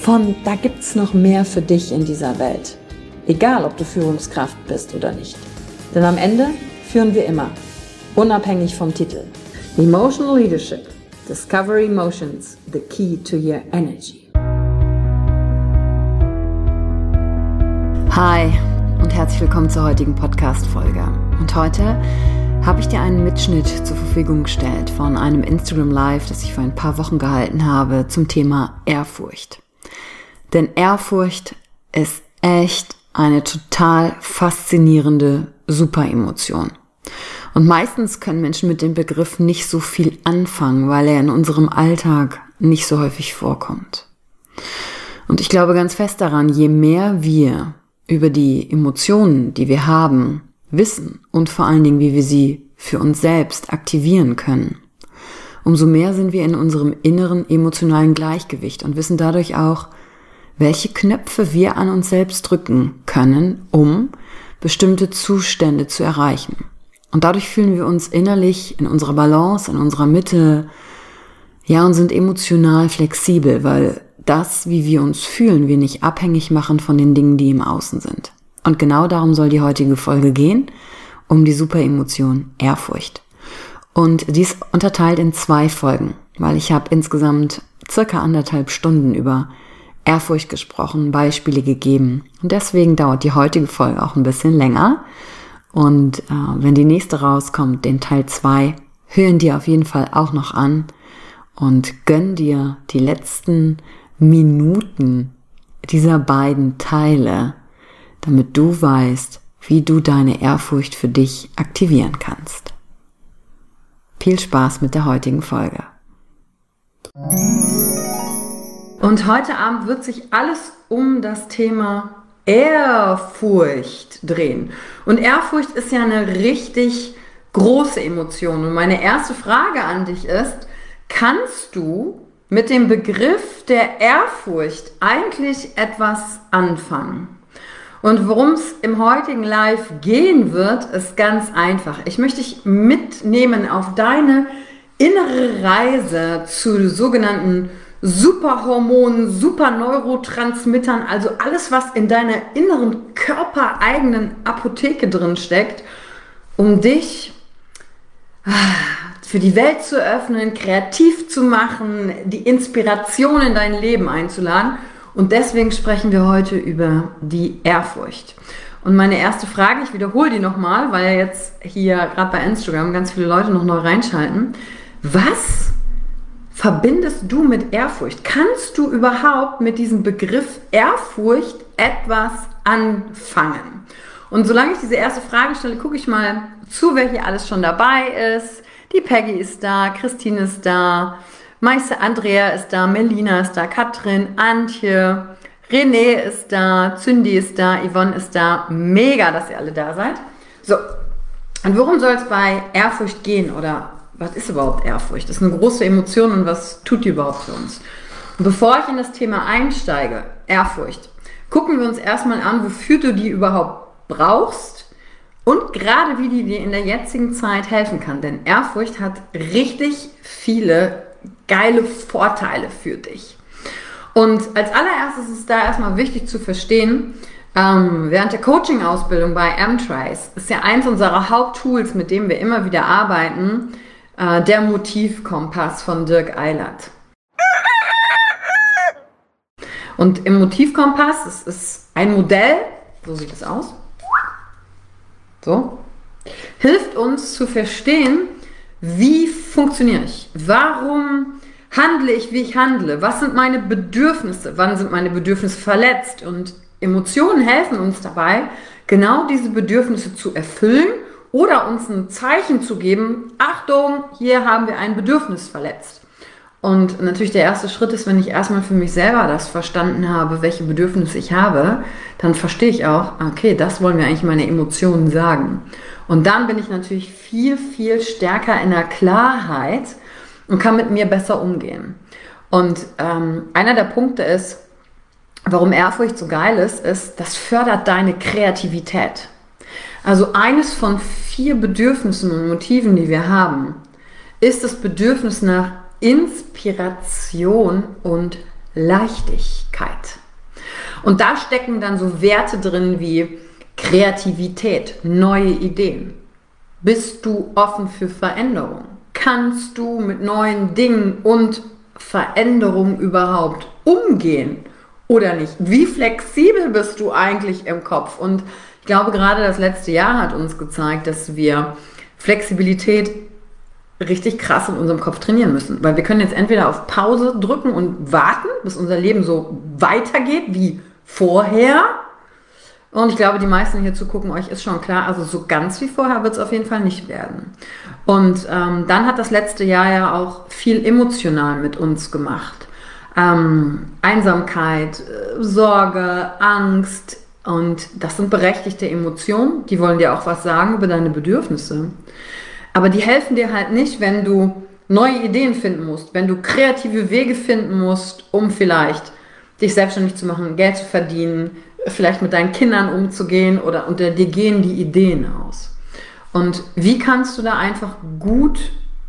von da gibt's noch mehr für dich in dieser Welt. Egal, ob du Führungskraft bist oder nicht. Denn am Ende führen wir immer, unabhängig vom Titel. Emotional Leadership. Discover Emotions, the key to your energy. Hi und herzlich willkommen zur heutigen Podcast-Folge. Und heute habe ich dir einen Mitschnitt zur Verfügung gestellt von einem Instagram Live, das ich vor ein paar Wochen gehalten habe zum Thema Ehrfurcht. Denn Ehrfurcht ist echt eine total faszinierende Superemotion. Und meistens können Menschen mit dem Begriff nicht so viel anfangen, weil er in unserem Alltag nicht so häufig vorkommt. Und ich glaube ganz fest daran, je mehr wir über die Emotionen, die wir haben, wissen und vor allen Dingen, wie wir sie für uns selbst aktivieren können, umso mehr sind wir in unserem inneren emotionalen Gleichgewicht und wissen dadurch auch, welche Knöpfe wir an uns selbst drücken können, um bestimmte Zustände zu erreichen. Und dadurch fühlen wir uns innerlich in unserer Balance, in unserer Mitte, ja, und sind emotional flexibel, weil das, wie wir uns fühlen, wir nicht abhängig machen von den Dingen, die im Außen sind. Und genau darum soll die heutige Folge gehen, um die Superemotion Ehrfurcht. Und dies unterteilt in zwei Folgen, weil ich habe insgesamt circa anderthalb Stunden über Ehrfurcht gesprochen, Beispiele gegeben. Und deswegen dauert die heutige Folge auch ein bisschen länger. Und äh, wenn die nächste rauskommt, den Teil 2, hören dir auf jeden Fall auch noch an und gönn dir die letzten Minuten dieser beiden Teile, damit du weißt, wie du deine Ehrfurcht für dich aktivieren kannst. Viel Spaß mit der heutigen Folge. Und heute Abend wird sich alles um das Thema Ehrfurcht drehen. Und Ehrfurcht ist ja eine richtig große Emotion. Und meine erste Frage an dich ist, kannst du mit dem Begriff der Ehrfurcht eigentlich etwas anfangen? Und worum es im heutigen Live gehen wird, ist ganz einfach. Ich möchte dich mitnehmen auf deine innere Reise zu sogenannten Superhormonen, Superneurotransmittern, also alles, was in deiner inneren körpereigenen Apotheke drin steckt, um dich ah, für die Welt zu öffnen, kreativ zu machen, die Inspiration in dein Leben einzuladen. Und deswegen sprechen wir heute über die Ehrfurcht. Und meine erste Frage, ich wiederhole die nochmal, weil jetzt hier gerade bei Instagram ganz viele Leute noch neu reinschalten. Was verbindest du mit Ehrfurcht? Kannst du überhaupt mit diesem Begriff Ehrfurcht etwas anfangen? Und solange ich diese erste Frage stelle, gucke ich mal zu, wer hier alles schon dabei ist. Die Peggy ist da, Christine ist da, Meister Andrea ist da, Melina ist da, Katrin, Antje, René ist da, Zündi ist da, Yvonne ist da. Mega, dass ihr alle da seid. So, und worum soll es bei Ehrfurcht gehen oder was ist überhaupt Ehrfurcht? Das ist eine große Emotion und was tut die überhaupt für uns? Und bevor ich in das Thema einsteige, Ehrfurcht, gucken wir uns erstmal an, wofür du die überhaupt brauchst und gerade wie die dir in der jetzigen Zeit helfen kann. Denn Ehrfurcht hat richtig viele geile Vorteile für dich. Und als allererstes ist da erstmal wichtig zu verstehen, ähm, während der Coaching-Ausbildung bei M-Trace ist ja eins unserer Haupttools, mit dem wir immer wieder arbeiten, äh, der Motivkompass von Dirk Eilert. Und im Motivkompass, das ist ein Modell, so sieht es aus, so, hilft uns zu verstehen, wie funktioniere ich, warum handle ich, wie ich handle, was sind meine Bedürfnisse, wann sind meine Bedürfnisse verletzt und Emotionen helfen uns dabei, genau diese Bedürfnisse zu erfüllen oder uns ein Zeichen zu geben, Achtung, hier haben wir ein Bedürfnis verletzt. Und natürlich der erste Schritt ist, wenn ich erstmal für mich selber das verstanden habe, welche Bedürfnisse ich habe, dann verstehe ich auch, okay, das wollen mir eigentlich meine Emotionen sagen. Und dann bin ich natürlich viel, viel stärker in der Klarheit und kann mit mir besser umgehen. Und ähm, einer der Punkte ist, warum Ehrfurcht so geil ist, ist, das fördert deine Kreativität. Also eines von vier Bedürfnissen und Motiven, die wir haben, ist das Bedürfnis nach Inspiration und Leichtigkeit. Und da stecken dann so Werte drin wie Kreativität, neue Ideen. Bist du offen für Veränderung? Kannst du mit neuen Dingen und Veränderungen überhaupt umgehen oder nicht? Wie flexibel bist du eigentlich im Kopf? Und glaube, gerade das letzte Jahr hat uns gezeigt, dass wir Flexibilität richtig krass in unserem Kopf trainieren müssen. Weil wir können jetzt entweder auf Pause drücken und warten, bis unser Leben so weitergeht wie vorher. Und ich glaube, die meisten hier zu gucken, euch ist schon klar, also so ganz wie vorher wird es auf jeden Fall nicht werden. Und ähm, dann hat das letzte Jahr ja auch viel emotional mit uns gemacht. Ähm, Einsamkeit, äh, Sorge, Angst. Und das sind berechtigte Emotionen, die wollen dir auch was sagen über deine Bedürfnisse. Aber die helfen dir halt nicht, wenn du neue Ideen finden musst, wenn du kreative Wege finden musst, um vielleicht dich selbstständig zu machen, Geld zu verdienen, vielleicht mit deinen Kindern umzugehen oder unter dir gehen die Ideen aus. Und wie kannst du da einfach gut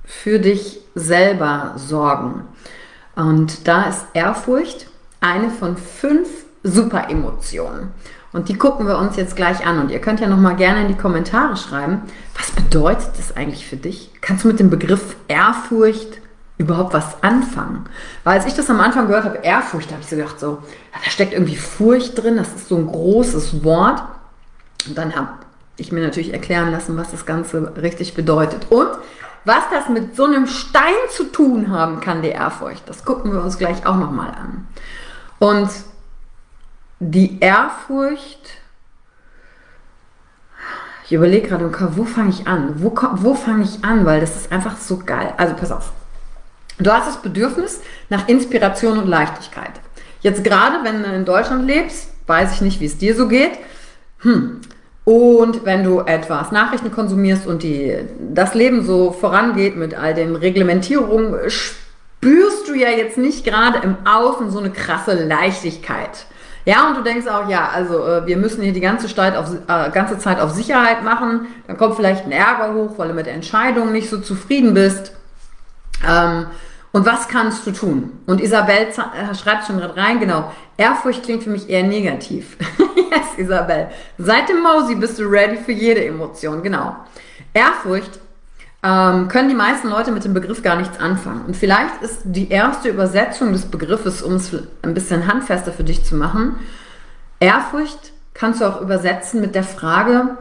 für dich selber sorgen? Und da ist Ehrfurcht eine von fünf Superemotionen. Und die gucken wir uns jetzt gleich an. Und ihr könnt ja noch mal gerne in die Kommentare schreiben, was bedeutet das eigentlich für dich? Kannst du mit dem Begriff Ehrfurcht überhaupt was anfangen? Weil als ich das am Anfang gehört habe, Ehrfurcht, habe ich so gedacht, so, da steckt irgendwie Furcht drin, das ist so ein großes Wort. Und dann habe ich mir natürlich erklären lassen, was das Ganze richtig bedeutet. Und was das mit so einem Stein zu tun haben kann, die Ehrfurcht, das gucken wir uns gleich auch noch mal an. Und die Ehrfurcht, ich überlege gerade, wo fange ich an? Wo, wo fange ich an? Weil das ist einfach so geil. Also pass auf. Du hast das Bedürfnis nach Inspiration und Leichtigkeit. Jetzt gerade, wenn du in Deutschland lebst, weiß ich nicht, wie es dir so geht. Hm. Und wenn du etwas Nachrichten konsumierst und die, das Leben so vorangeht mit all den Reglementierungen, spürst du ja jetzt nicht gerade im Außen so eine krasse Leichtigkeit. Ja, und du denkst auch, ja, also äh, wir müssen hier die ganze Zeit, auf, äh, ganze Zeit auf Sicherheit machen. Dann kommt vielleicht ein Ärger hoch, weil du mit der Entscheidung nicht so zufrieden bist. Ähm, und was kannst du tun? Und Isabel äh, schreibt schon gerade rein, genau. Ehrfurcht klingt für mich eher negativ. yes, Isabel. Seit dem Mausi bist du ready für jede Emotion, genau. Ehrfurcht ähm, können die meisten Leute mit dem Begriff gar nichts anfangen. Und vielleicht ist die erste Übersetzung des Begriffes, um es ein bisschen handfester für dich zu machen, Ehrfurcht kannst du auch übersetzen mit der Frage,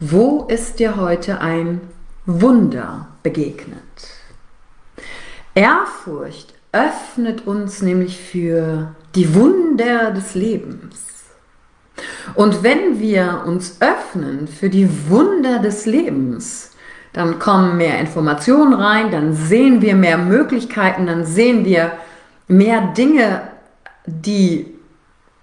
wo ist dir heute ein Wunder begegnet? Ehrfurcht öffnet uns nämlich für die Wunder des Lebens. Und wenn wir uns öffnen für die Wunder des Lebens, dann kommen mehr Informationen rein, dann sehen wir mehr Möglichkeiten, dann sehen wir mehr Dinge, die,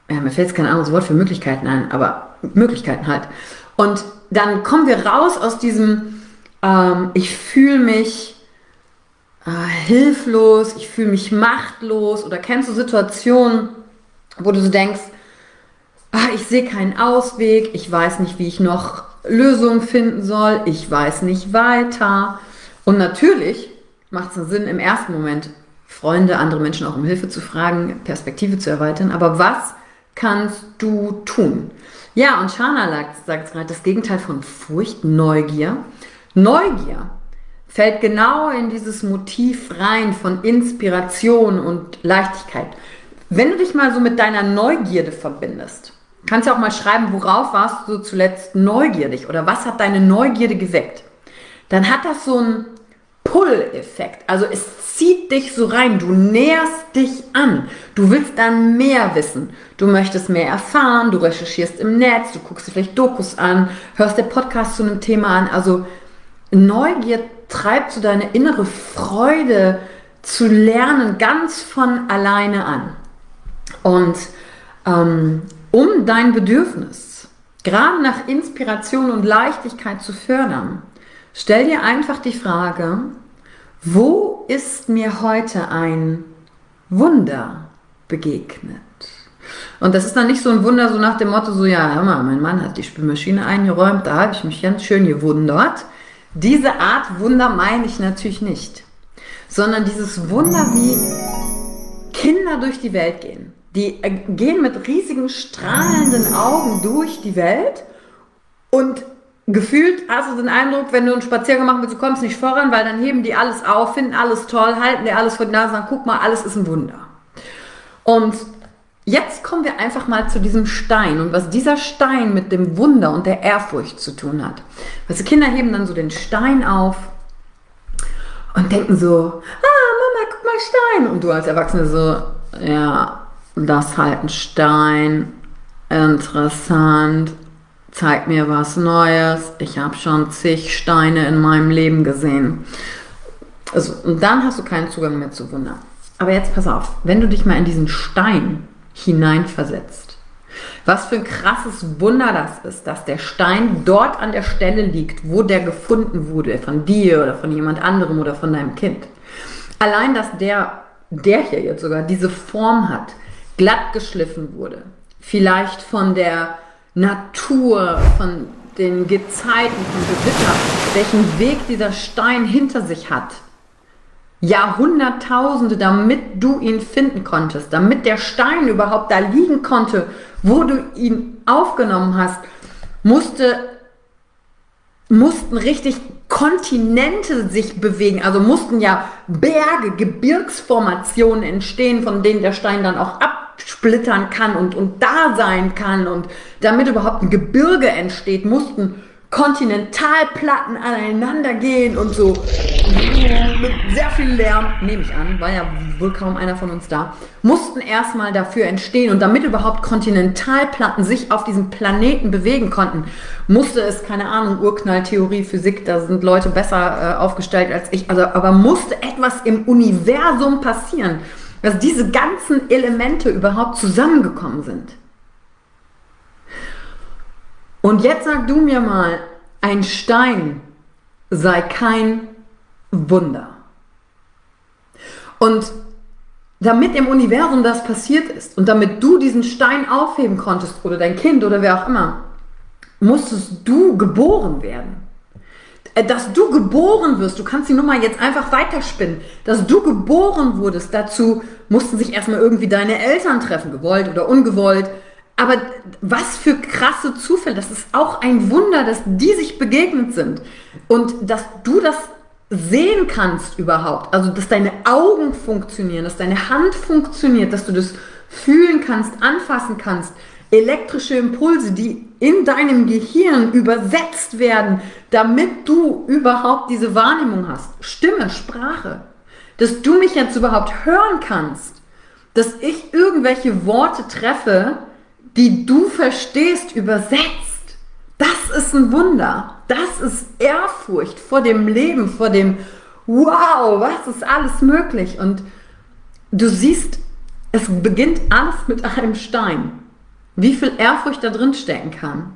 ja, mir fällt jetzt kein anderes Wort für Möglichkeiten ein, aber Möglichkeiten halt. Und dann kommen wir raus aus diesem, ähm, ich fühle mich äh, hilflos, ich fühle mich machtlos oder kennst du Situationen, wo du so denkst, ah, ich sehe keinen Ausweg, ich weiß nicht, wie ich noch Lösungen finden soll. Ich weiß nicht weiter. Und natürlich macht es Sinn, im ersten Moment Freunde, andere Menschen auch um Hilfe zu fragen, Perspektive zu erweitern. Aber was kannst du tun? Ja, und Shana sagt gerade das Gegenteil von Furcht, Neugier. Neugier fällt genau in dieses Motiv rein von Inspiration und Leichtigkeit. Wenn du dich mal so mit deiner Neugierde verbindest, kannst du auch mal schreiben, worauf warst du zuletzt neugierig oder was hat deine Neugierde geweckt? Dann hat das so einen Pull-Effekt. Also es zieht dich so rein, du näherst dich an. Du willst dann mehr wissen. Du möchtest mehr erfahren, du recherchierst im Netz, du guckst dir vielleicht Dokus an, hörst der Podcast zu einem Thema an. Also Neugier treibt so deine innere Freude zu lernen ganz von alleine an. Und ähm, um dein Bedürfnis gerade nach Inspiration und Leichtigkeit zu fördern, stell dir einfach die Frage, wo ist mir heute ein Wunder begegnet? Und das ist dann nicht so ein Wunder, so nach dem Motto, so, ja, hör mal, mein Mann hat die Spülmaschine eingeräumt, da habe ich mich ganz schön gewundert. Diese Art Wunder meine ich natürlich nicht, sondern dieses Wunder, wie Kinder durch die Welt gehen. Die äh, gehen mit riesigen strahlenden Augen durch die Welt und gefühlt hast du den Eindruck, wenn du einen Spaziergang machen willst, du kommst nicht voran, weil dann heben die alles auf, finden alles toll, halten dir alles vor die Nase, sagen, guck mal, alles ist ein Wunder. Und jetzt kommen wir einfach mal zu diesem Stein und was dieser Stein mit dem Wunder und der Ehrfurcht zu tun hat. Also Kinder heben dann so den Stein auf und denken so, ah, Mama, guck mal Stein. Und du als Erwachsene so, ja, das halt ein Stein, interessant, zeig mir was Neues. Ich habe schon zig Steine in meinem Leben gesehen. Also, und dann hast du keinen Zugang mehr zu Wunder. Aber jetzt pass auf, wenn du dich mal in diesen Stein hineinversetzt, was für ein krasses Wunder das ist, dass der Stein dort an der Stelle liegt, wo der gefunden wurde, von dir oder von jemand anderem oder von deinem Kind. Allein, dass der, der hier jetzt sogar diese Form hat, glatt geschliffen wurde, vielleicht von der Natur, von den Gezeiten, von Gewitter, welchen Weg dieser Stein hinter sich hat. Jahrhunderttausende, damit du ihn finden konntest, damit der Stein überhaupt da liegen konnte, wo du ihn aufgenommen hast, musste, mussten richtig Kontinente sich bewegen, also mussten ja Berge, Gebirgsformationen entstehen, von denen der Stein dann auch ab splittern kann und, und da sein kann und damit überhaupt ein Gebirge entsteht, mussten Kontinentalplatten aneinander gehen und so. Mit sehr viel Lärm, nehme ich an, war ja wohl kaum einer von uns da, mussten erstmal dafür entstehen. Und damit überhaupt Kontinentalplatten sich auf diesem Planeten bewegen konnten, musste es, keine Ahnung, Urknalltheorie, Physik, da sind Leute besser äh, aufgestellt als ich, also, aber musste etwas im Universum passieren dass diese ganzen Elemente überhaupt zusammengekommen sind. Und jetzt sag du mir mal, ein Stein sei kein Wunder. Und damit im Universum das passiert ist und damit du diesen Stein aufheben konntest oder dein Kind oder wer auch immer, musstest du geboren werden. Äh, dass du geboren wirst, du kannst die Nummer jetzt einfach weiterspinnen, dass du geboren wurdest, dazu mussten sich erstmal irgendwie deine Eltern treffen, gewollt oder ungewollt. Aber was für krasse Zufälle, das ist auch ein Wunder, dass die sich begegnet sind. Und dass du das sehen kannst überhaupt, also dass deine Augen funktionieren, dass deine Hand funktioniert, dass du das fühlen kannst, anfassen kannst, elektrische Impulse, die in deinem Gehirn übersetzt werden, damit du überhaupt diese Wahrnehmung hast. Stimme, Sprache. Dass du mich jetzt überhaupt hören kannst. Dass ich irgendwelche Worte treffe, die du verstehst, übersetzt. Das ist ein Wunder. Das ist Ehrfurcht vor dem Leben, vor dem Wow, was ist alles möglich? Und du siehst, es beginnt alles mit einem Stein wie viel Ehrfurcht da drin stecken kann.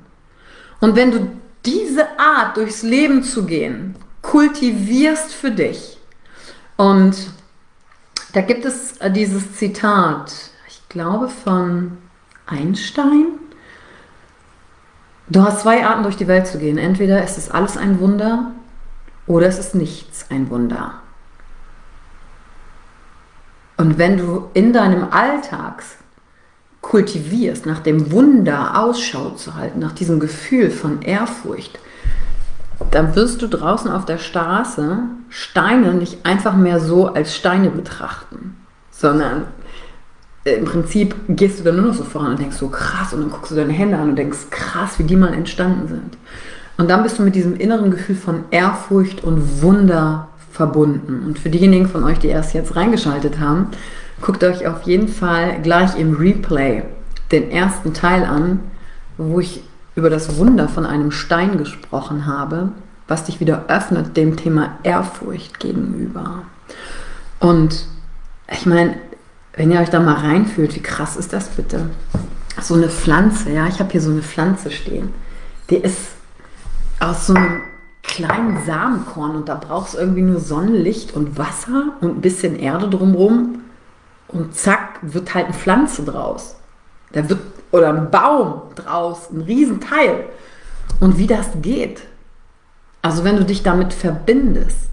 Und wenn du diese Art durchs Leben zu gehen kultivierst für dich und da gibt es äh, dieses Zitat, ich glaube von Einstein, Du hast zwei Arten durch die Welt zu gehen. Entweder ist es alles ein Wunder oder es ist nichts ein Wunder. Und wenn du in deinem Alltag kultivierst, nach dem Wunder Ausschau zu halten, nach diesem Gefühl von Ehrfurcht, dann wirst du draußen auf der Straße Steine nicht einfach mehr so als Steine betrachten, sondern im Prinzip gehst du dann nur noch so voran und denkst so krass und dann guckst du deine Hände an und denkst krass, wie die mal entstanden sind. Und dann bist du mit diesem inneren Gefühl von Ehrfurcht und Wunder verbunden. Und für diejenigen von euch, die erst jetzt reingeschaltet haben, guckt euch auf jeden Fall gleich im Replay den ersten Teil an, wo ich über das Wunder von einem Stein gesprochen habe, was dich wieder öffnet dem Thema Ehrfurcht gegenüber. Und ich meine, wenn ihr euch da mal reinfühlt, wie krass ist das bitte? So eine Pflanze, ja, ich habe hier so eine Pflanze stehen. Die ist aus so einem kleinen Samenkorn und da brauchst du irgendwie nur Sonnenlicht und Wasser und ein bisschen Erde drumherum und zack, wird halt eine Pflanze draus. Da wird, oder ein Baum draus, ein Riesenteil. Und wie das geht. Also wenn du dich damit verbindest,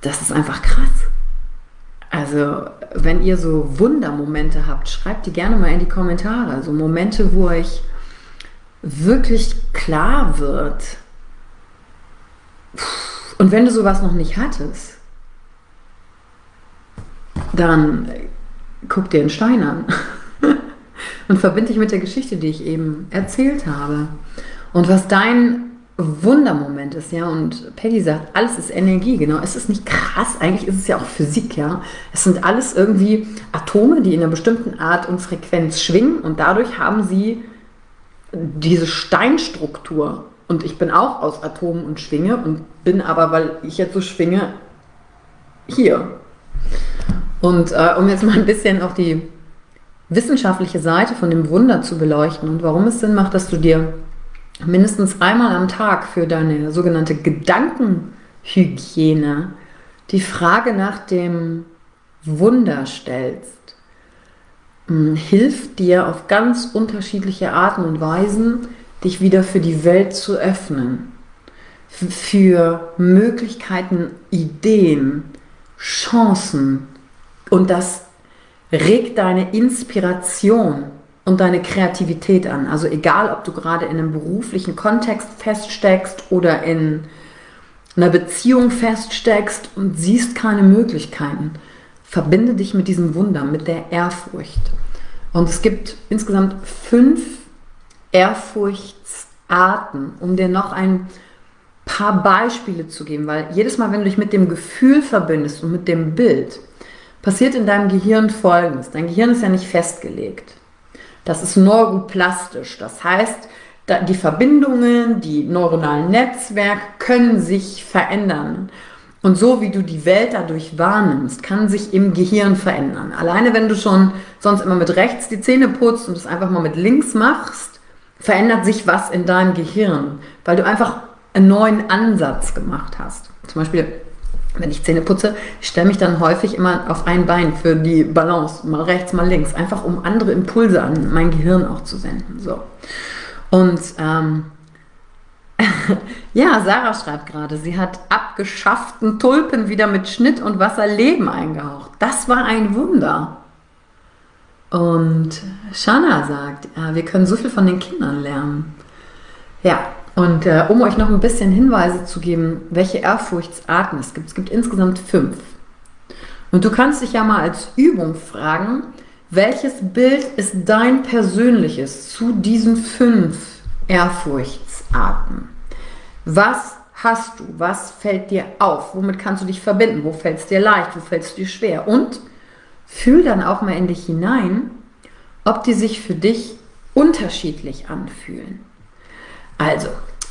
das ist einfach krass. Also, wenn ihr so Wundermomente habt, schreibt die gerne mal in die Kommentare. Also Momente, wo euch wirklich klar wird. Und wenn du sowas noch nicht hattest, dann guck dir einen Stein an und verbinde dich mit der Geschichte, die ich eben erzählt habe. Und was dein Wundermoment ist, ja. Und Peggy sagt, alles ist Energie, genau. Es ist nicht krass, eigentlich ist es ja auch Physik, ja. Es sind alles irgendwie Atome, die in einer bestimmten Art und Frequenz schwingen und dadurch haben sie diese Steinstruktur. Und ich bin auch aus Atomen und schwinge und bin aber, weil ich jetzt so schwinge, hier. Und äh, um jetzt mal ein bisschen auf die wissenschaftliche Seite von dem Wunder zu beleuchten und warum es Sinn macht, dass du dir mindestens einmal am Tag für deine sogenannte Gedankenhygiene die Frage nach dem Wunder stellst, hm, hilft dir auf ganz unterschiedliche Arten und Weisen, dich wieder für die Welt zu öffnen, für Möglichkeiten, Ideen, Chancen und das regt deine Inspiration und deine Kreativität an. Also egal, ob du gerade in einem beruflichen Kontext feststeckst oder in einer Beziehung feststeckst und siehst keine Möglichkeiten, verbinde dich mit diesem Wunder, mit der Ehrfurcht. Und es gibt insgesamt fünf Ehrfurchtsarten, um dir noch ein paar Beispiele zu geben, weil jedes Mal, wenn du dich mit dem Gefühl verbindest und mit dem Bild, passiert in deinem Gehirn Folgendes. Dein Gehirn ist ja nicht festgelegt. Das ist neuroplastisch. Das heißt, die Verbindungen, die neuronalen Netzwerke können sich verändern. Und so wie du die Welt dadurch wahrnimmst, kann sich im Gehirn verändern. Alleine wenn du schon sonst immer mit rechts die Zähne putzt und es einfach mal mit links machst, verändert sich was in deinem Gehirn, weil du einfach einen neuen Ansatz gemacht hast. Zum Beispiel wenn ich Zähne putze, stelle mich dann häufig immer auf ein Bein für die Balance, mal rechts, mal links, einfach um andere Impulse an mein Gehirn auch zu senden. So. Und ähm, ja, Sarah schreibt gerade, sie hat abgeschafften Tulpen wieder mit Schnitt und Wasser Leben eingehaucht. Das war ein Wunder. Und Shana sagt, ja, wir können so viel von den Kindern lernen. Ja, und äh, um euch noch ein bisschen Hinweise zu geben, welche Ehrfurchtsarten es gibt. Es gibt insgesamt fünf. Und du kannst dich ja mal als Übung fragen, welches Bild ist dein persönliches zu diesen fünf Ehrfurchtsarten? Was hast du? Was fällt dir auf? Womit kannst du dich verbinden? Wo fällt es dir leicht? Wo fällt es dir schwer? Und fühl dann auch mal in dich hinein, ob die sich für dich unterschiedlich anfühlen. Also,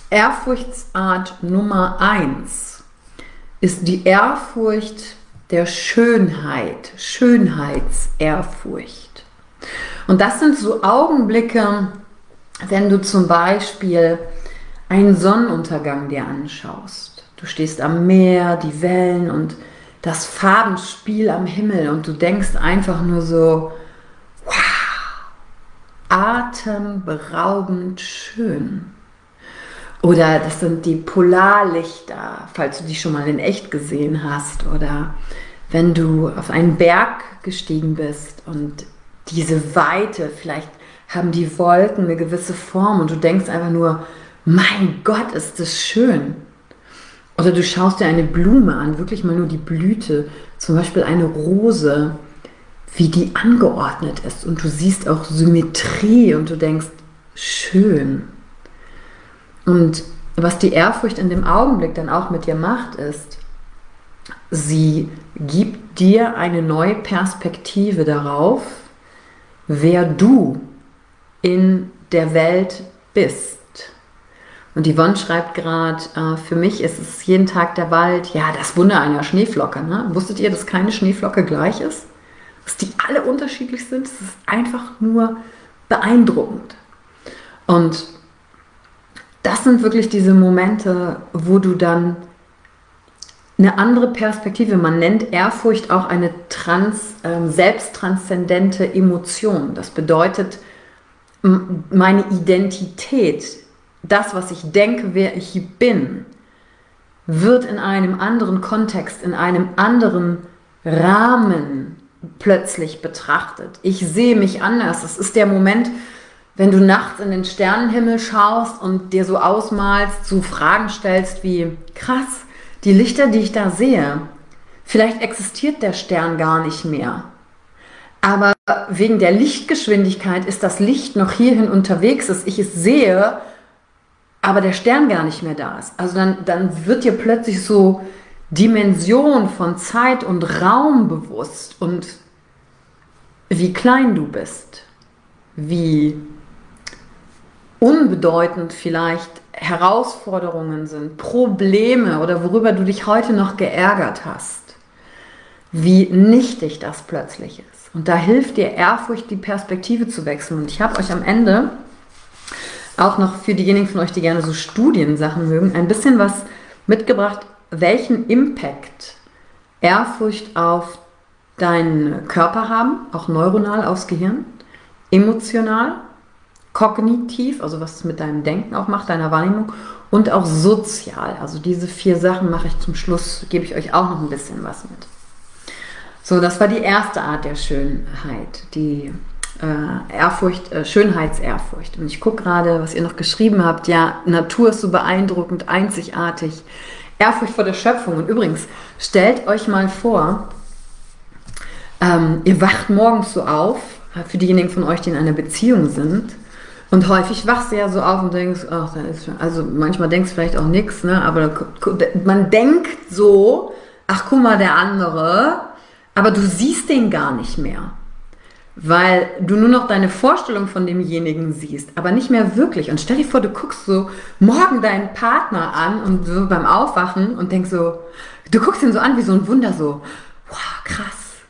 Ehrfurchtsart Nummer 1 ist die Ehrfurcht der Schönheit, Schönheitsehrfurcht. Und das sind so Augenblicke, wenn du zum Beispiel einen Sonnenuntergang dir anschaust. Du stehst am Meer, die Wellen und das Farbenspiel am Himmel und du denkst einfach nur so, wow, atemberaubend schön. Oder das sind die Polarlichter, falls du die schon mal in echt gesehen hast. Oder wenn du auf einen Berg gestiegen bist und diese Weite, vielleicht haben die Wolken eine gewisse Form und du denkst einfach nur, mein Gott, ist das schön. Oder du schaust dir eine Blume an, wirklich mal nur die Blüte, zum Beispiel eine Rose, wie die angeordnet ist und du siehst auch Symmetrie und du denkst, schön. Und was die Ehrfurcht in dem Augenblick dann auch mit dir macht, ist, sie gibt dir eine neue Perspektive darauf, wer du in der Welt bist. Und Yvonne schreibt gerade, äh, für mich ist es jeden Tag der Wald, ja, das Wunder einer Schneeflocke. Ne? Wusstet ihr, dass keine Schneeflocke gleich ist? Dass die alle unterschiedlich sind? Das ist einfach nur beeindruckend. Und das sind wirklich diese Momente, wo du dann eine andere Perspektive, man nennt Ehrfurcht auch eine trans, äh, selbsttranszendente Emotion. Das bedeutet, meine Identität, das, was ich denke, wer ich bin, wird in einem anderen Kontext, in einem anderen Rahmen plötzlich betrachtet. Ich sehe mich anders. Es ist der Moment, wenn du nachts in den Sternenhimmel schaust und dir so ausmalst, so Fragen stellst wie, krass, die Lichter, die ich da sehe, vielleicht existiert der Stern gar nicht mehr. Aber wegen der Lichtgeschwindigkeit ist das Licht noch hierhin unterwegs, dass ich es sehe, aber der Stern gar nicht mehr da ist. Also dann, dann wird dir plötzlich so Dimension von Zeit und Raum bewusst und wie klein du bist, wie unbedeutend vielleicht Herausforderungen sind, Probleme oder worüber du dich heute noch geärgert hast, wie nichtig das plötzlich ist. Und da hilft dir Ehrfurcht, die Perspektive zu wechseln. Und ich habe euch am Ende auch noch für diejenigen von euch, die gerne so Studiensachen mögen, ein bisschen was mitgebracht, welchen Impact Ehrfurcht auf deinen Körper haben, auch neuronal aufs Gehirn, emotional, kognitiv, also was es mit deinem Denken auch macht, deiner Wahrnehmung und auch sozial. Also diese vier Sachen mache ich zum Schluss, gebe ich euch auch noch ein bisschen was mit. So, das war die erste Art der Schönheit, die äh, Ehrfurcht, äh, Schönheitsehrfurcht. Und ich gucke gerade, was ihr noch geschrieben habt. Ja, Natur ist so beeindruckend, einzigartig. Ehrfurcht vor der Schöpfung. Und übrigens, stellt euch mal vor, ähm, ihr wacht morgens so auf, für diejenigen von euch, die in einer Beziehung sind. Und häufig wachst du ja so auf und denkst, ach, da ist schon, also manchmal denkst du vielleicht auch nichts, ne? aber man denkt so, ach guck mal, der andere, aber du siehst den gar nicht mehr, weil du nur noch deine Vorstellung von demjenigen siehst, aber nicht mehr wirklich. Und stell dir vor, du guckst so morgen deinen Partner an und so beim Aufwachen und denkst so, du guckst ihn so an wie so ein Wunder, so, wow, krass,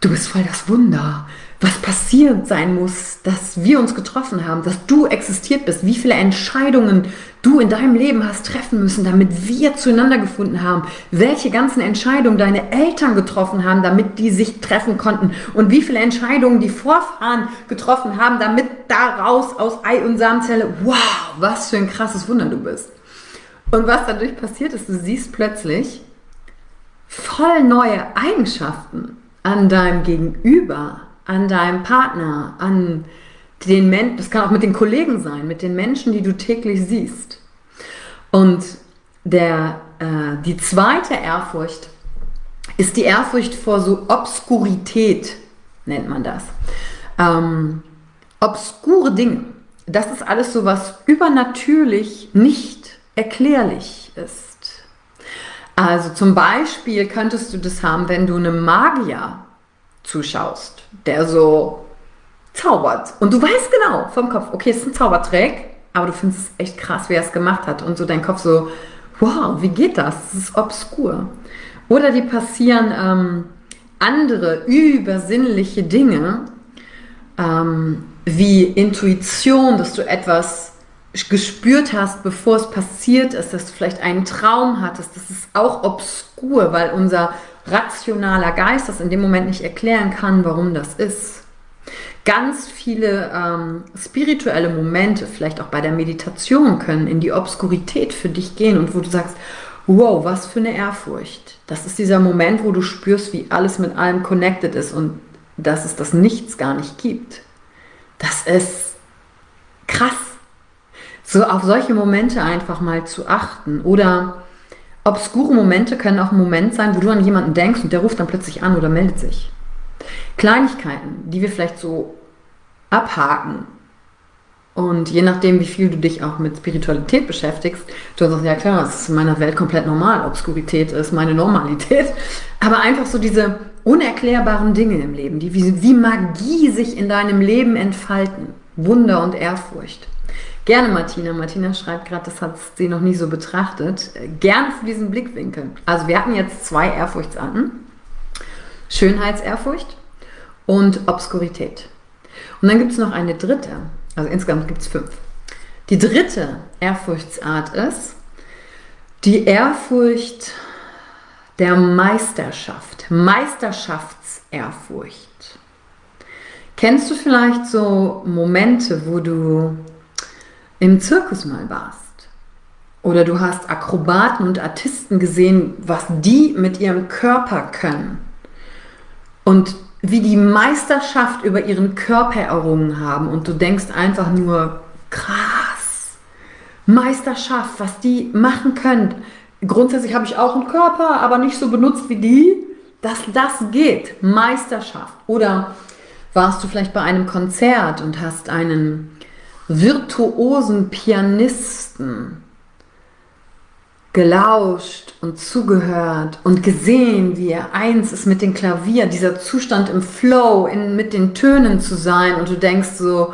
du bist voll das Wunder was passiert sein muss, dass wir uns getroffen haben, dass du existiert bist, wie viele Entscheidungen du in deinem Leben hast treffen müssen, damit wir zueinander gefunden haben, welche ganzen Entscheidungen deine Eltern getroffen haben, damit die sich treffen konnten und wie viele Entscheidungen die Vorfahren getroffen haben, damit daraus aus Ei und Samenzelle, wow, was für ein krasses Wunder du bist. Und was dadurch passiert ist, du siehst plötzlich voll neue Eigenschaften an deinem Gegenüber, an deinem Partner, an den Menschen, das kann auch mit den Kollegen sein, mit den Menschen, die du täglich siehst. Und der, äh, die zweite Ehrfurcht ist die Ehrfurcht vor so Obskurität, nennt man das. Ähm, obskure Dinge. Das ist alles so, was übernatürlich nicht erklärlich ist. Also zum Beispiel könntest du das haben, wenn du einem Magier zuschaust, der so zaubert. Und du weißt genau vom Kopf, okay, es ist ein Zaubertrick, aber du findest es echt krass, wie er es gemacht hat. Und so dein Kopf so, wow, wie geht das? Das ist obskur. Oder die passieren ähm, andere übersinnliche Dinge, ähm, wie Intuition, dass du etwas gespürt hast, bevor es passiert ist, dass du vielleicht einen Traum hattest. Das ist auch obskur, weil unser rationaler Geist das in dem Moment nicht erklären kann, warum das ist. ganz viele ähm, spirituelle Momente, vielleicht auch bei der Meditation, können in die Obskurität für dich gehen und wo du sagst, wow, was für eine Ehrfurcht. Das ist dieser Moment, wo du spürst, wie alles mit allem connected ist und dass es das Nichts gar nicht gibt. Das ist krass. So auf solche Momente einfach mal zu achten. Oder obskure Momente können auch ein Moment sein, wo du an jemanden denkst und der ruft dann plötzlich an oder meldet sich. Kleinigkeiten, die wir vielleicht so abhaken. Und je nachdem, wie viel du dich auch mit Spiritualität beschäftigst, du sagst, ja klar, das ist in meiner Welt komplett normal. Obskurität ist meine Normalität. Aber einfach so diese unerklärbaren Dinge im Leben, die wie, wie Magie sich in deinem Leben entfalten. Wunder und Ehrfurcht. Gerne Martina. Martina schreibt gerade, das hat sie noch nie so betrachtet. Gerne für diesen Blickwinkel. Also wir hatten jetzt zwei Ehrfurchtsarten. Schönheitsehrfurcht und Obskurität. Und dann gibt es noch eine dritte. Also insgesamt gibt es fünf. Die dritte Ehrfurchtsart ist die Ehrfurcht der Meisterschaft. Meisterschaftsehrfurcht. Kennst du vielleicht so Momente, wo du im Zirkus mal warst. Oder du hast Akrobaten und Artisten gesehen, was die mit ihrem Körper können. Und wie die Meisterschaft über ihren Körper errungen haben. Und du denkst einfach nur, krass, Meisterschaft, was die machen können. Grundsätzlich habe ich auch einen Körper, aber nicht so benutzt wie die. Dass das geht, Meisterschaft. Oder warst du vielleicht bei einem Konzert und hast einen virtuosen Pianisten gelauscht und zugehört und gesehen, wie er eins ist mit dem Klavier, dieser Zustand im Flow, in, mit den Tönen zu sein und du denkst so,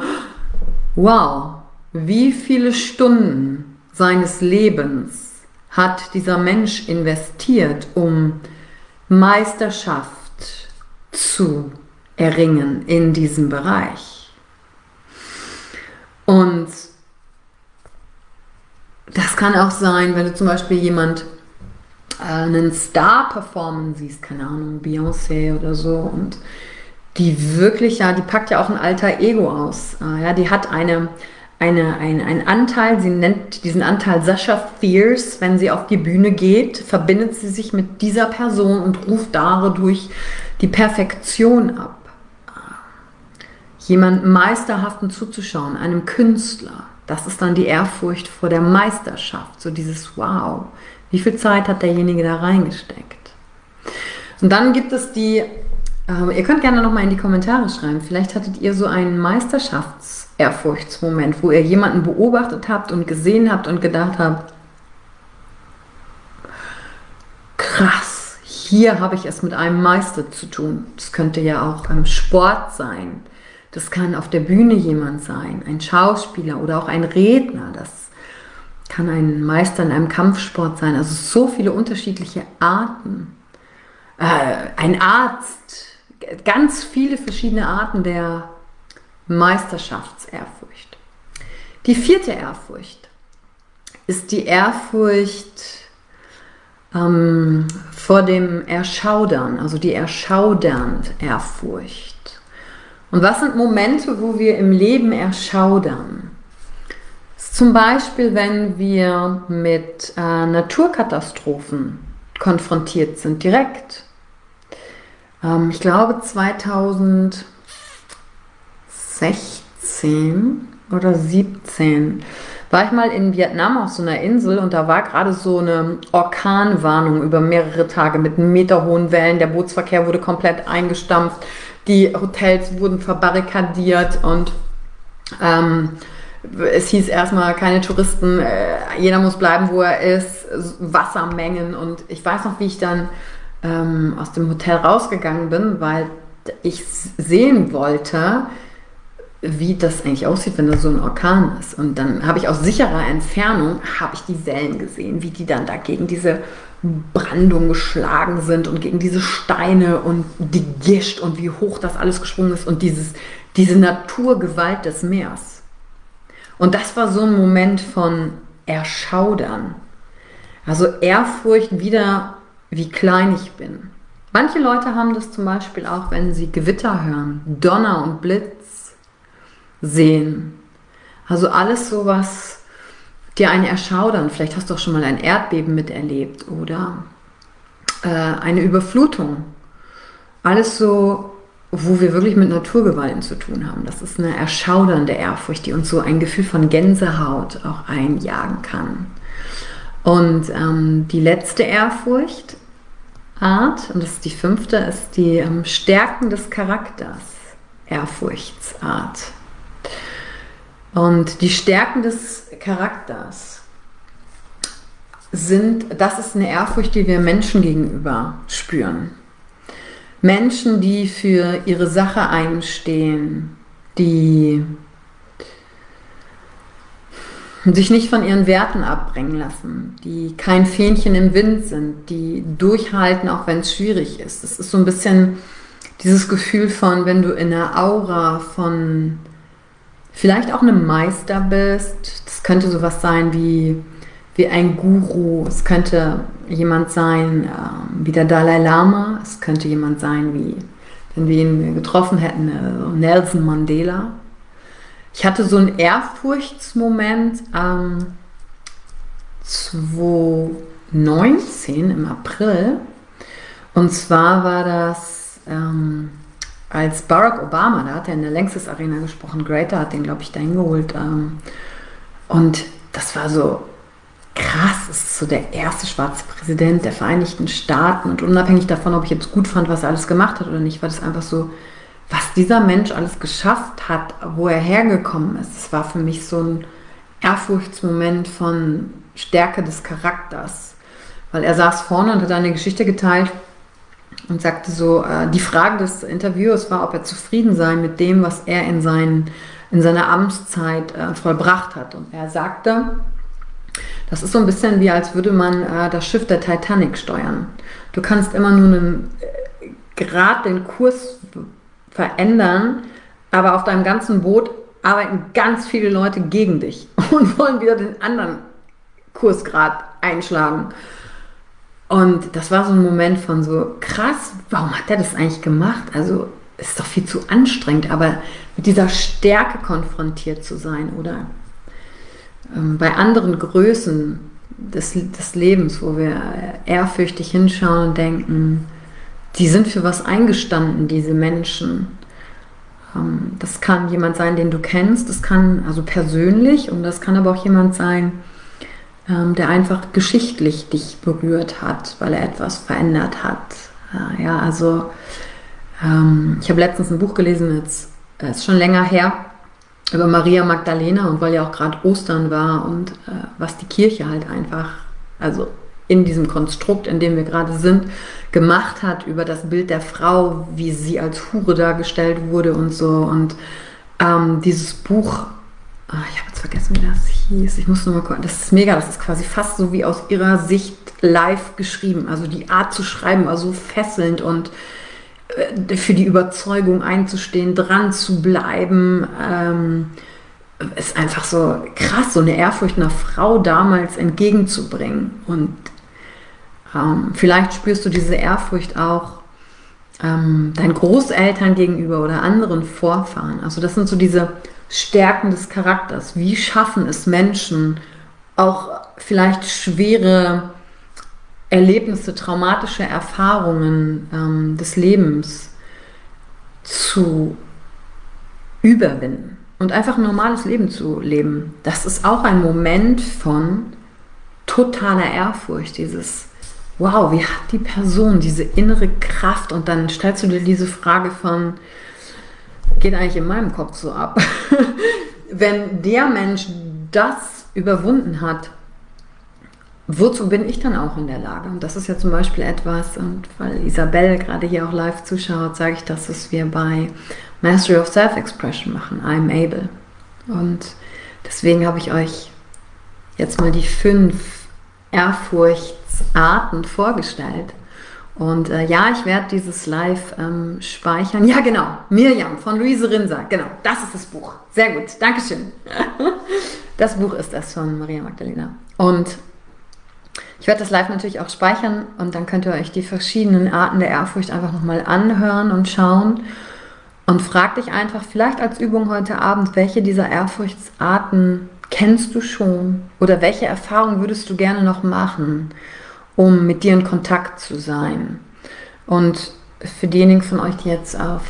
wow, wie viele Stunden seines Lebens hat dieser Mensch investiert, um Meisterschaft zu erringen in diesem Bereich. Und das kann auch sein, wenn du zum Beispiel jemand äh, einen Star performen siehst, keine Ahnung, Beyoncé oder so, und die wirklich, ja, die packt ja auch ein alter Ego aus. Äh, ja, die hat eine, eine, ein, einen Anteil, sie nennt diesen Anteil Sascha Fierce, wenn sie auf die Bühne geht, verbindet sie sich mit dieser Person und ruft dadurch die Perfektion ab jemandem Meisterhaften zuzuschauen, einem Künstler. Das ist dann die Ehrfurcht vor der Meisterschaft, so dieses Wow, wie viel Zeit hat derjenige da reingesteckt. Und dann gibt es die, äh, ihr könnt gerne nochmal in die Kommentare schreiben, vielleicht hattet ihr so einen Meisterschaftsehrfurchtsmoment, wo ihr jemanden beobachtet habt und gesehen habt und gedacht habt, krass, hier habe ich es mit einem Meister zu tun. Das könnte ja auch im Sport sein das kann auf der Bühne jemand sein, ein Schauspieler oder auch ein Redner. Das kann ein Meister in einem Kampfsport sein. Also so viele unterschiedliche Arten. Äh, ein Arzt, ganz viele verschiedene Arten der Meisterschaftsehrfurcht. Die vierte Ehrfurcht ist die Ehrfurcht ähm, vor dem Erschaudern, also die erschaudernd Ehrfurcht. Und was sind Momente, wo wir im Leben erschaudern? Zum Beispiel, wenn wir mit äh, Naturkatastrophen konfrontiert sind, direkt. Ähm, ich glaube 2016 oder 17 war ich mal in Vietnam auf so einer Insel und da war gerade so eine Orkanwarnung über mehrere Tage mit meterhohen Wellen. Der Bootsverkehr wurde komplett eingestampft. Die Hotels wurden verbarrikadiert und ähm, es hieß erstmal keine Touristen, äh, jeder muss bleiben, wo er ist, Wassermengen und ich weiß noch, wie ich dann ähm, aus dem Hotel rausgegangen bin, weil ich sehen wollte, wie das eigentlich aussieht, wenn da so ein Orkan ist. Und dann habe ich aus sicherer Entfernung, habe ich die Wellen gesehen, wie die dann dagegen diese Brandung geschlagen sind und gegen diese Steine und die Gischt und wie hoch das alles gesprungen ist und dieses, diese Naturgewalt des Meers. Und das war so ein Moment von Erschaudern. Also Ehrfurcht wieder, wie klein ich bin. Manche Leute haben das zum Beispiel auch, wenn sie Gewitter hören, Donner und Blitz. sehen. Also alles so, was dir ein Erschaudern, vielleicht hast du auch schon mal ein Erdbeben miterlebt oder äh, eine Überflutung. Alles so, wo wir wirklich mit Naturgewalten zu tun haben. Das ist eine erschaudernde Ehrfurcht, die uns so ein Gefühl von Gänsehaut auch einjagen kann. Und ähm, die letzte Ehrfurchtart, und das ist die fünfte, ist die ähm, Stärken des Charakters. Ehrfurchtsart. Und die Stärken des Charakters sind, das ist eine Ehrfurcht, die wir Menschen gegenüber spüren. Menschen, die für ihre Sache einstehen, die sich nicht von ihren Werten abbringen lassen, die kein Fähnchen im Wind sind, die durchhalten, auch wenn es schwierig ist. Das ist so ein bisschen dieses Gefühl von, wenn du in einer Aura von vielleicht auch einem Meister bist. Das könnte sowas sein wie, wie ein Guru. Es könnte jemand sein äh, wie der Dalai Lama. Es könnte jemand sein wie, wenn wir ihn getroffen hätten, äh, Nelson Mandela. Ich hatte so einen Ehrfurchtsmoment ähm, 2019 im April. Und zwar war das ähm, als Barack Obama, da hat er in der Längstes Arena gesprochen, Greater hat den, glaube ich, dahin geholt. Ähm, und das war so krass, es ist so der erste schwarze Präsident der Vereinigten Staaten. Und unabhängig davon, ob ich jetzt gut fand, was er alles gemacht hat oder nicht, war das einfach so, was dieser Mensch alles geschafft hat, wo er hergekommen ist. Es war für mich so ein Ehrfurchtsmoment von Stärke des Charakters. Weil er saß vorne und hat eine Geschichte geteilt und sagte so, äh, die Frage des Interviewers war, ob er zufrieden sei mit dem, was er in, seinen, in seiner Amtszeit äh, vollbracht hat. Und er sagte, das ist so ein bisschen wie, als würde man äh, das Schiff der Titanic steuern. Du kannst immer nur einen, Grad den Kurs verändern, aber auf deinem ganzen Boot arbeiten ganz viele Leute gegen dich und wollen wieder den anderen Kursgrad einschlagen. Und das war so ein Moment von so, krass, warum hat er das eigentlich gemacht? Also ist doch viel zu anstrengend, aber mit dieser Stärke konfrontiert zu sein oder ähm, bei anderen Größen des, des Lebens, wo wir ehrfürchtig hinschauen und denken, die sind für was eingestanden, diese Menschen. Ähm, das kann jemand sein, den du kennst, das kann also persönlich und das kann aber auch jemand sein, der einfach geschichtlich dich berührt hat, weil er etwas verändert hat. Ja, also ähm, ich habe letztens ein Buch gelesen, jetzt äh, ist schon länger her, über Maria Magdalena und weil ja auch gerade Ostern war und äh, was die Kirche halt einfach, also in diesem Konstrukt, in dem wir gerade sind, gemacht hat über das Bild der Frau, wie sie als Hure dargestellt wurde und so. Und ähm, dieses Buch Ah, ich habe jetzt vergessen, wie das hieß. Ich muss nur mal gucken. Das ist mega. Das ist quasi fast so wie aus ihrer Sicht live geschrieben. Also die Art zu schreiben war so fesselnd und äh, für die Überzeugung einzustehen, dran zu bleiben, ähm, ist einfach so krass, so eine Ehrfurcht einer Frau damals entgegenzubringen. Und ähm, vielleicht spürst du diese Ehrfurcht auch ähm, deinen Großeltern gegenüber oder anderen Vorfahren. Also das sind so diese Stärken des Charakters. Wie schaffen es Menschen, auch vielleicht schwere Erlebnisse, traumatische Erfahrungen ähm, des Lebens zu überwinden und einfach ein normales Leben zu leben. Das ist auch ein Moment von totaler Ehrfurcht, dieses Wow, wie hat die Person diese innere Kraft? Und dann stellst du dir diese Frage von, geht eigentlich in meinem Kopf so ab. Wenn der Mensch das überwunden hat, wozu bin ich dann auch in der Lage? Und das ist ja zum Beispiel etwas, und weil Isabelle gerade hier auch live zuschaut, sage ich das, was wir bei Mastery of Self-Expression machen, I'm able. Und deswegen habe ich euch jetzt mal die fünf Ehrfurchtsarten vorgestellt. Und äh, ja, ich werde dieses Live ähm, speichern. Ja, genau. Mirjam von Luise Rinser. Genau, das ist das Buch. Sehr gut. Dankeschön. das Buch ist das von Maria Magdalena. Und ich werde das Live natürlich auch speichern und dann könnt ihr euch die verschiedenen Arten der Ehrfurcht einfach nochmal anhören und schauen. Und frag dich einfach vielleicht als Übung heute Abend, welche dieser Ehrfurchtsarten kennst du schon oder welche Erfahrungen würdest du gerne noch machen, um mit dir in Kontakt zu sein. Und für diejenigen von euch, die jetzt auf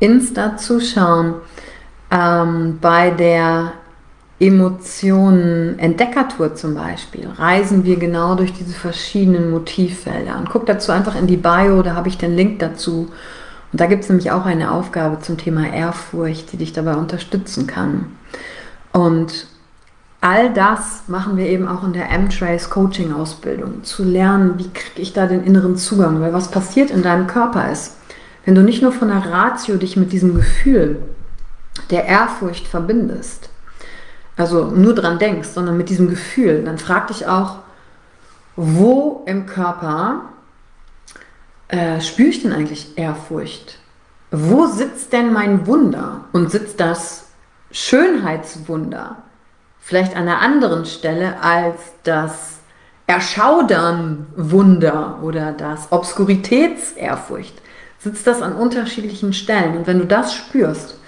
Insta zuschauen, ähm, bei der Emotionen Entdeckertour zum Beispiel reisen wir genau durch diese verschiedenen Motivfelder. Und guck dazu einfach in die Bio, da habe ich den Link dazu. Und da gibt es nämlich auch eine Aufgabe zum Thema Ehrfurcht, die dich dabei unterstützen kann. Und all das machen wir eben auch in der M-Trace Coaching Ausbildung, zu lernen, wie kriege ich da den inneren Zugang, weil was passiert in deinem Körper ist, wenn du nicht nur von der Ratio dich mit diesem Gefühl der Ehrfurcht verbindest, also nur dran denkst, sondern mit diesem Gefühl, dann frag dich auch, wo im Körper äh, spüre ich denn eigentlich Ehrfurcht? Wo sitzt denn mein Wunder? Und sitzt das Schönheitswunder vielleicht an einer anderen Stelle als das Erschaudern-Wunder oder das Obskuritätsehrfurcht? Sitzt das an unterschiedlichen Stellen? Und wenn du das spürst,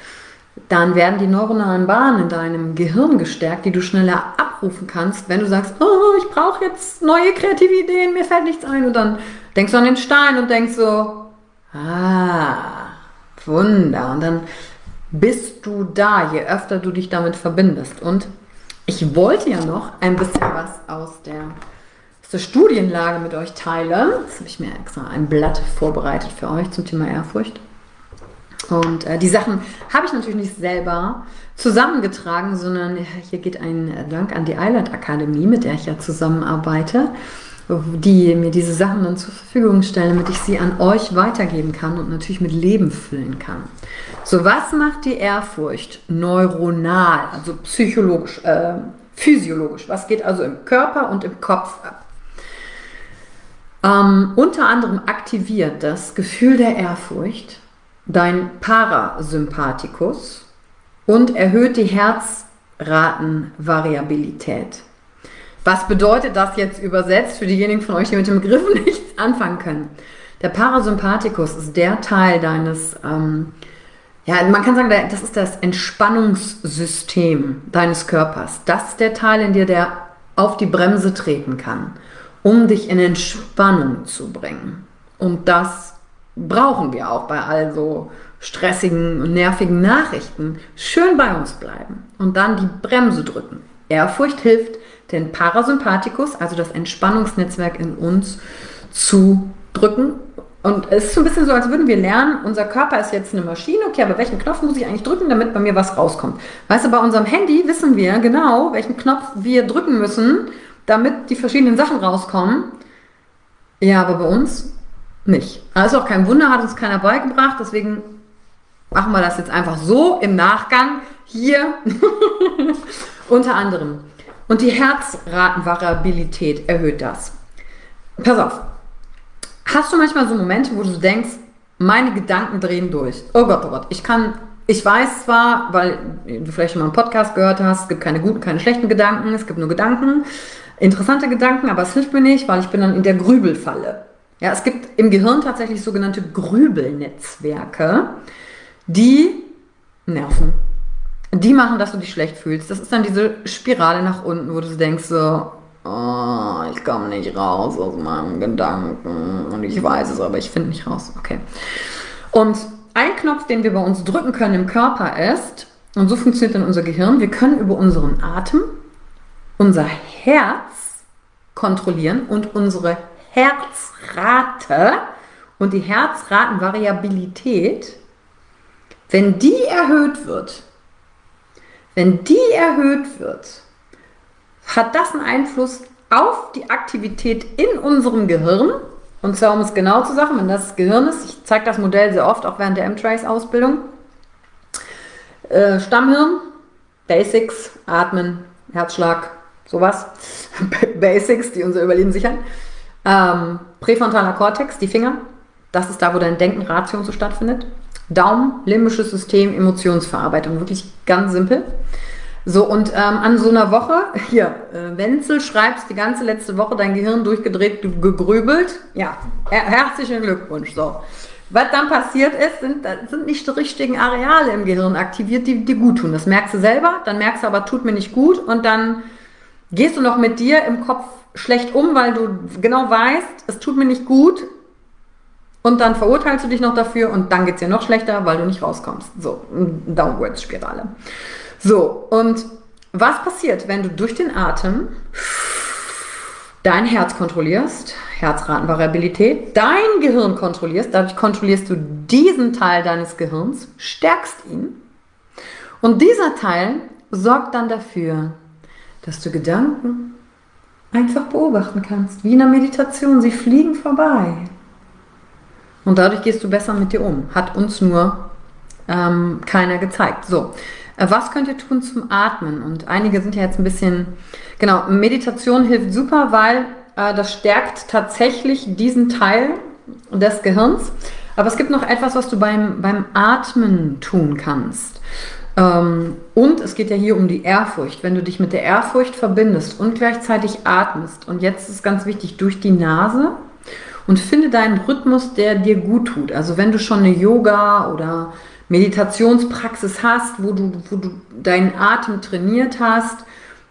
dann werden die neuronalen Bahnen in deinem Gehirn gestärkt, die du schneller abrufen kannst, wenn du sagst, oh, ich brauche jetzt neue kreative Ideen, mir fällt nichts ein. Und dann denkst du an den Stein und denkst so, ah, Wunder. Und dann bist du da, je öfter du dich damit verbindest. Und ich wollte ja noch ein bisschen was aus der, aus der Studienlage mit euch teilen. Jetzt habe ich mir extra ein Blatt vorbereitet für euch zum Thema Ehrfurcht. Und äh, die Sachen habe ich natürlich nicht selber zusammengetragen, sondern hier geht ein Dank an die Island Akademie, mit der ich ja zusammenarbeite, die mir diese Sachen dann zur Verfügung stellen, damit ich sie an euch weitergeben kann und natürlich mit Leben füllen kann. So, was macht die Ehrfurcht neuronal, also psychologisch, äh, physiologisch? Was geht also im Körper und im Kopf ab? Ähm, unter anderem aktiviert das Gefühl der Ehrfurcht dein Parasympathikus und erhöht die Herzratenvariabilität. Was bedeutet das jetzt übersetzt für diejenigen von euch, die mit dem Begriff nichts anfangen können? Der Parasympathikus ist der Teil deines, ähm, ja, man kann sagen, das ist das Entspannungssystem deines Körpers. Das ist der Teil in dir, der auf die Bremse treten kann, um dich in Entspannung zu bringen. Und das brauchen wir auch bei all so stressigen und nervigen Nachrichten. Schön bei uns bleiben und dann die Bremse drücken. Ehrfurcht hilft, den Parasympathikus, also das Entspannungsnetzwerk in uns, zu drücken. Und es ist so ein bisschen so, als würden wir lernen, unser Körper ist jetzt eine Maschine, okay, aber welchen Knopf muss ich eigentlich drücken, damit bei mir was rauskommt? Weißt du, bei unserem Handy wissen wir genau, welchen Knopf wir drücken müssen, damit die verschiedenen Sachen rauskommen. Ja, aber bei uns nicht. Also auch kein Wunder, hat uns keiner beigebracht, deswegen machen wir das jetzt einfach so im Nachgang hier unter anderem. Und die Herzratenvariabilität erhöht das. Pass auf. Hast du manchmal so Momente, wo du denkst, meine Gedanken drehen durch. Oh Gott, oh Gott, ich kann, ich weiß zwar, weil du vielleicht schon mal einen Podcast gehört hast, es gibt keine guten, keine schlechten Gedanken, es gibt nur Gedanken, interessante Gedanken, aber es hilft mir nicht, weil ich bin dann in der Grübelfalle. Ja, es gibt im Gehirn tatsächlich sogenannte Grübelnetzwerke, die nerven. Die machen, dass du dich schlecht fühlst. Das ist dann diese Spirale nach unten, wo du denkst so, oh, ich komme nicht raus aus meinem Gedanken und ich weiß es, aber ich finde nicht raus. Okay. Und ein Knopf, den wir bei uns drücken können im Körper ist, und so funktioniert dann unser Gehirn, wir können über unseren Atem unser Herz kontrollieren und unsere Herzrate und die Herzratenvariabilität, wenn die erhöht wird, wenn die erhöht wird, hat das einen Einfluss auf die Aktivität in unserem Gehirn. Und zwar, um es genau zu sagen, wenn das, Gehirn ist, ich zeige das Modell sehr oft, auch während der M-Trace-Ausbildung. Äh, Stammhirn, Basics, Atmen, Herzschlag, sowas. Basics, die unser Überleben sichern. Ähm, präfrontaler Kortex, die Finger, das ist da, wo dein Denken, Ratio so stattfindet. Daumen, limbisches System, Emotionsverarbeitung, wirklich ganz simpel. So, und ähm, an so einer Woche, hier, äh, Wenzel schreibst die ganze letzte Woche dein Gehirn durchgedreht, gegrübelt. Ja, her herzlichen Glückwunsch. So. was dann passiert ist, sind, sind nicht die richtigen Areale im Gehirn aktiviert, die dir gut tun. Das merkst du selber, dann merkst du aber, tut mir nicht gut und dann gehst du noch mit dir im Kopf schlecht um, weil du genau weißt, es tut mir nicht gut und dann verurteilst du dich noch dafür und dann geht es dir noch schlechter, weil du nicht rauskommst. So, Downwards-Spirale. So, und was passiert, wenn du durch den Atem dein Herz kontrollierst, Herzratenvariabilität, dein Gehirn kontrollierst, dadurch kontrollierst du diesen Teil deines Gehirns, stärkst ihn und dieser Teil sorgt dann dafür, dass du Gedanken einfach beobachten kannst, wie in der Meditation, sie fliegen vorbei. Und dadurch gehst du besser mit dir um. Hat uns nur ähm, keiner gezeigt. So, äh, was könnt ihr tun zum Atmen? Und einige sind ja jetzt ein bisschen, genau, Meditation hilft super, weil äh, das stärkt tatsächlich diesen Teil des Gehirns. Aber es gibt noch etwas, was du beim, beim Atmen tun kannst. Ähm, und es geht ja hier um die Ehrfurcht. Wenn du dich mit der Ehrfurcht verbindest und gleichzeitig atmest, und jetzt ist ganz wichtig, durch die Nase und finde deinen Rhythmus, der dir gut tut. Also wenn du schon eine Yoga oder Meditationspraxis hast, wo du, wo du deinen Atem trainiert hast,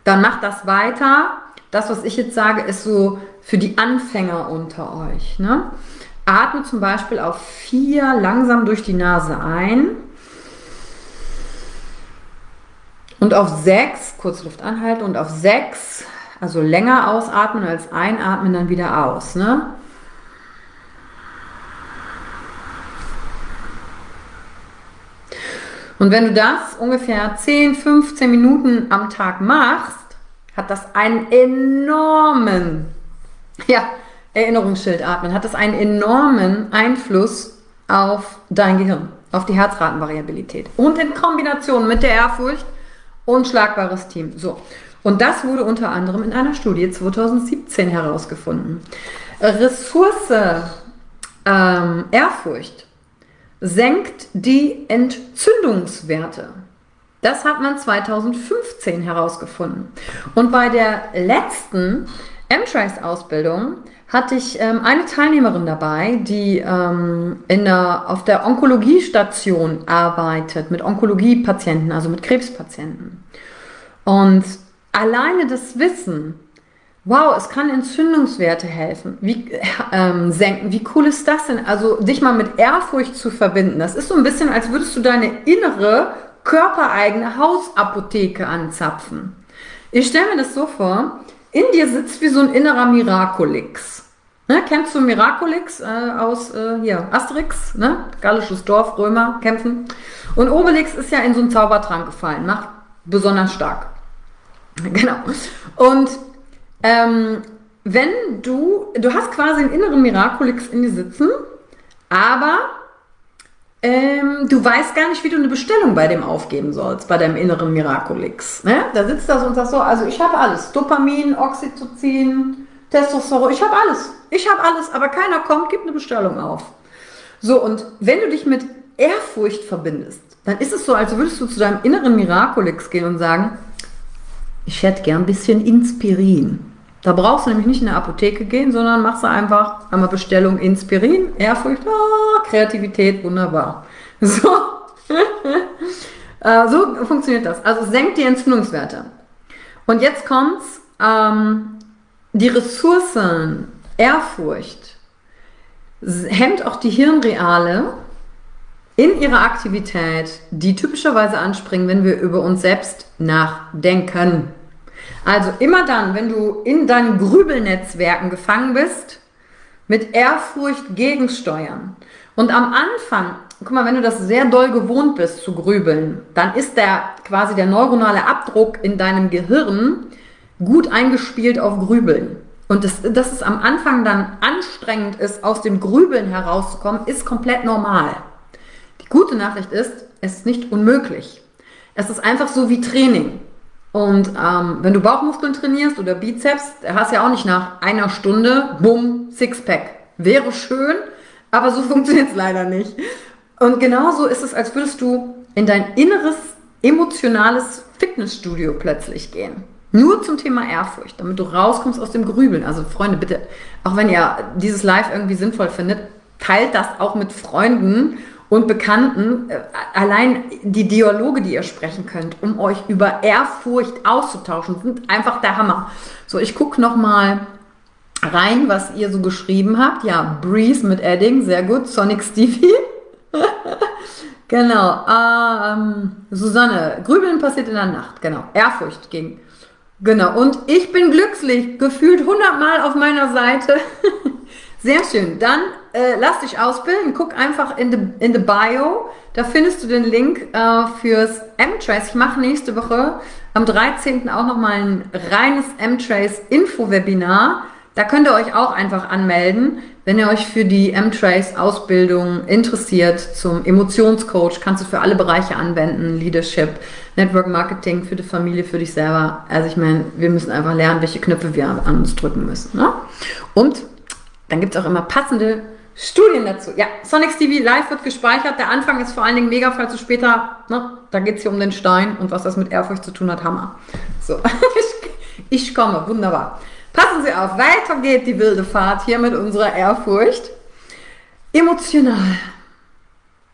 dann mach das weiter. Das, was ich jetzt sage, ist so für die Anfänger unter euch. Ne? Atme zum Beispiel auf vier langsam durch die Nase ein. Und auf sechs, kurz Luft anhalten, und auf sechs, also länger ausatmen als einatmen, dann wieder aus. Ne? Und wenn du das ungefähr 10, 15 Minuten am Tag machst, hat das einen enormen, ja, Erinnerungsschild atmen, hat das einen enormen Einfluss auf dein Gehirn, auf die Herzratenvariabilität. Und in Kombination mit der Ehrfurcht, unschlagbares Team. So. Und das wurde unter anderem in einer Studie 2017 herausgefunden. Ressource ähm, Ehrfurcht senkt die Entzündungswerte. Das hat man 2015 herausgefunden. Und bei der letzten M-Trace-Ausbildung hatte ich ähm, eine Teilnehmerin dabei, die ähm, in der, auf der Onkologiestation arbeitet, mit Onkologiepatienten, also mit Krebspatienten. Und alleine das Wissen, wow, es kann Entzündungswerte helfen, wie, ähm, senken. Wie cool ist das denn? Also dich mal mit Ehrfurcht zu verbinden. Das ist so ein bisschen, als würdest du deine innere, körpereigene Hausapotheke anzapfen. Ich stelle mir das so vor, in dir sitzt wie so ein innerer Miraculix. Ne, kennst du Miraculix äh, aus äh, hier, Asterix, ne? gallisches Dorf, Römer kämpfen. Und Obelix ist ja in so einen Zaubertrank gefallen, macht besonders stark. Genau. Und ähm, wenn du, du hast quasi einen inneren Miraculix in dir sitzen, aber ähm, du weißt gar nicht, wie du eine Bestellung bei dem aufgeben sollst, bei deinem inneren Miraculix. Ne? Da sitzt das und sagt so, also ich habe alles. Dopamin, Oxytocin, Testosteron, ich habe alles. Ich habe alles, aber keiner kommt, gib eine Bestellung auf. So, und wenn du dich mit Ehrfurcht verbindest, dann ist es so, als würdest du zu deinem inneren Miraculix gehen und sagen, ich hätte gern ein bisschen Inspirin. Da brauchst du nämlich nicht in eine Apotheke gehen, sondern machst du einfach einmal Bestellung Inspirin, Ehrfurcht, oh, Kreativität, wunderbar. So. äh, so funktioniert das. Also senkt die Entzündungswerte. Und jetzt kommt's, ähm, die Ressourcen, Ehrfurcht, hemmt auch die Hirnreale in ihrer Aktivität, die typischerweise anspringen, wenn wir über uns selbst nachdenken. Also immer dann, wenn du in deinen Grübelnetzwerken gefangen bist, mit Ehrfurcht gegensteuern. Und am Anfang, guck mal, wenn du das sehr doll gewohnt bist zu grübeln, dann ist der quasi der neuronale Abdruck in deinem Gehirn gut eingespielt auf Grübeln. Und das, dass es am Anfang dann anstrengend ist, aus dem Grübeln herauszukommen, ist komplett normal. Die gute Nachricht ist, es ist nicht unmöglich. Es ist einfach so wie Training. Und ähm, wenn du Bauchmuskeln trainierst oder Bizeps, hast ja auch nicht nach einer Stunde, bumm, Sixpack. Wäre schön, aber so funktioniert es leider nicht. Und genauso ist es, als würdest du in dein inneres, emotionales Fitnessstudio plötzlich gehen. Nur zum Thema Ehrfurcht, damit du rauskommst aus dem Grübeln. Also Freunde, bitte, auch wenn ihr dieses Live irgendwie sinnvoll findet, teilt das auch mit Freunden und Bekannten. Äh, allein die Dialoge, die ihr sprechen könnt, um euch über Ehrfurcht auszutauschen, sind einfach der Hammer. So, ich gucke nochmal rein, was ihr so geschrieben habt. Ja, Breeze mit Edding, sehr gut. Sonic Stevie. genau. Ähm, Susanne, Grübeln passiert in der Nacht. Genau. Ehrfurcht ging. Genau. Und ich bin glücklich. Gefühlt hundertmal auf meiner Seite. Sehr schön. Dann äh, lass dich ausbilden. Guck einfach in the, in the Bio. Da findest du den Link äh, fürs M-Trace. Ich mache nächste Woche am 13. auch nochmal ein reines M-Trace Info-Webinar. Da könnt ihr euch auch einfach anmelden, wenn ihr euch für die M-Trace Ausbildung interessiert zum Emotionscoach. Kannst du für alle Bereiche anwenden. Leadership, Network Marketing, für die Familie, für dich selber. Also ich meine, wir müssen einfach lernen, welche Knöpfe wir an uns drücken müssen. Ne? Und dann gibt es auch immer passende Studien dazu. Ja, Sonic TV Live wird gespeichert. Der Anfang ist vor allen Dingen mega, falls du später, ne, da geht es hier um den Stein und was das mit Ehrfurcht zu tun hat, Hammer. So, ich komme, wunderbar. Passen Sie auf, weiter geht die wilde Fahrt hier mit unserer Ehrfurcht. Emotional.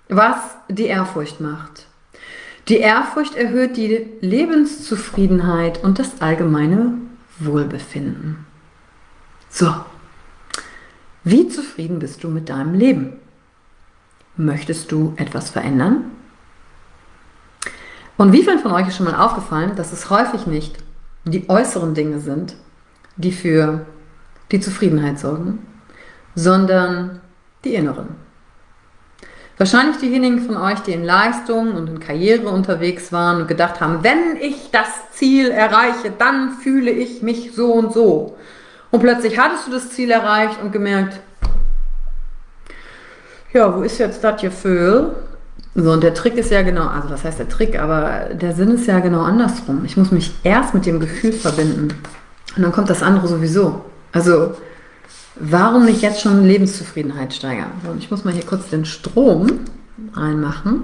Was die Ehrfurcht macht. Die Ehrfurcht erhöht die Lebenszufriedenheit und das allgemeine Wohlbefinden. So. Wie zufrieden bist du mit deinem Leben? Möchtest du etwas verändern? Und wie vielen von euch ist schon mal aufgefallen, dass es häufig nicht die äußeren Dinge sind, die für die Zufriedenheit sorgen, sondern die inneren. Wahrscheinlich diejenigen von euch, die in Leistung und in Karriere unterwegs waren und gedacht haben, wenn ich das Ziel erreiche, dann fühle ich mich so und so. Und plötzlich hattest du das Ziel erreicht und gemerkt, ja, wo ist jetzt das Gefühl? So, und der Trick ist ja genau, also was heißt der Trick, aber der Sinn ist ja genau andersrum. Ich muss mich erst mit dem Gefühl verbinden. Und dann kommt das andere sowieso. Also, warum nicht jetzt schon Lebenszufriedenheit steigern? Und ich muss mal hier kurz den Strom reinmachen.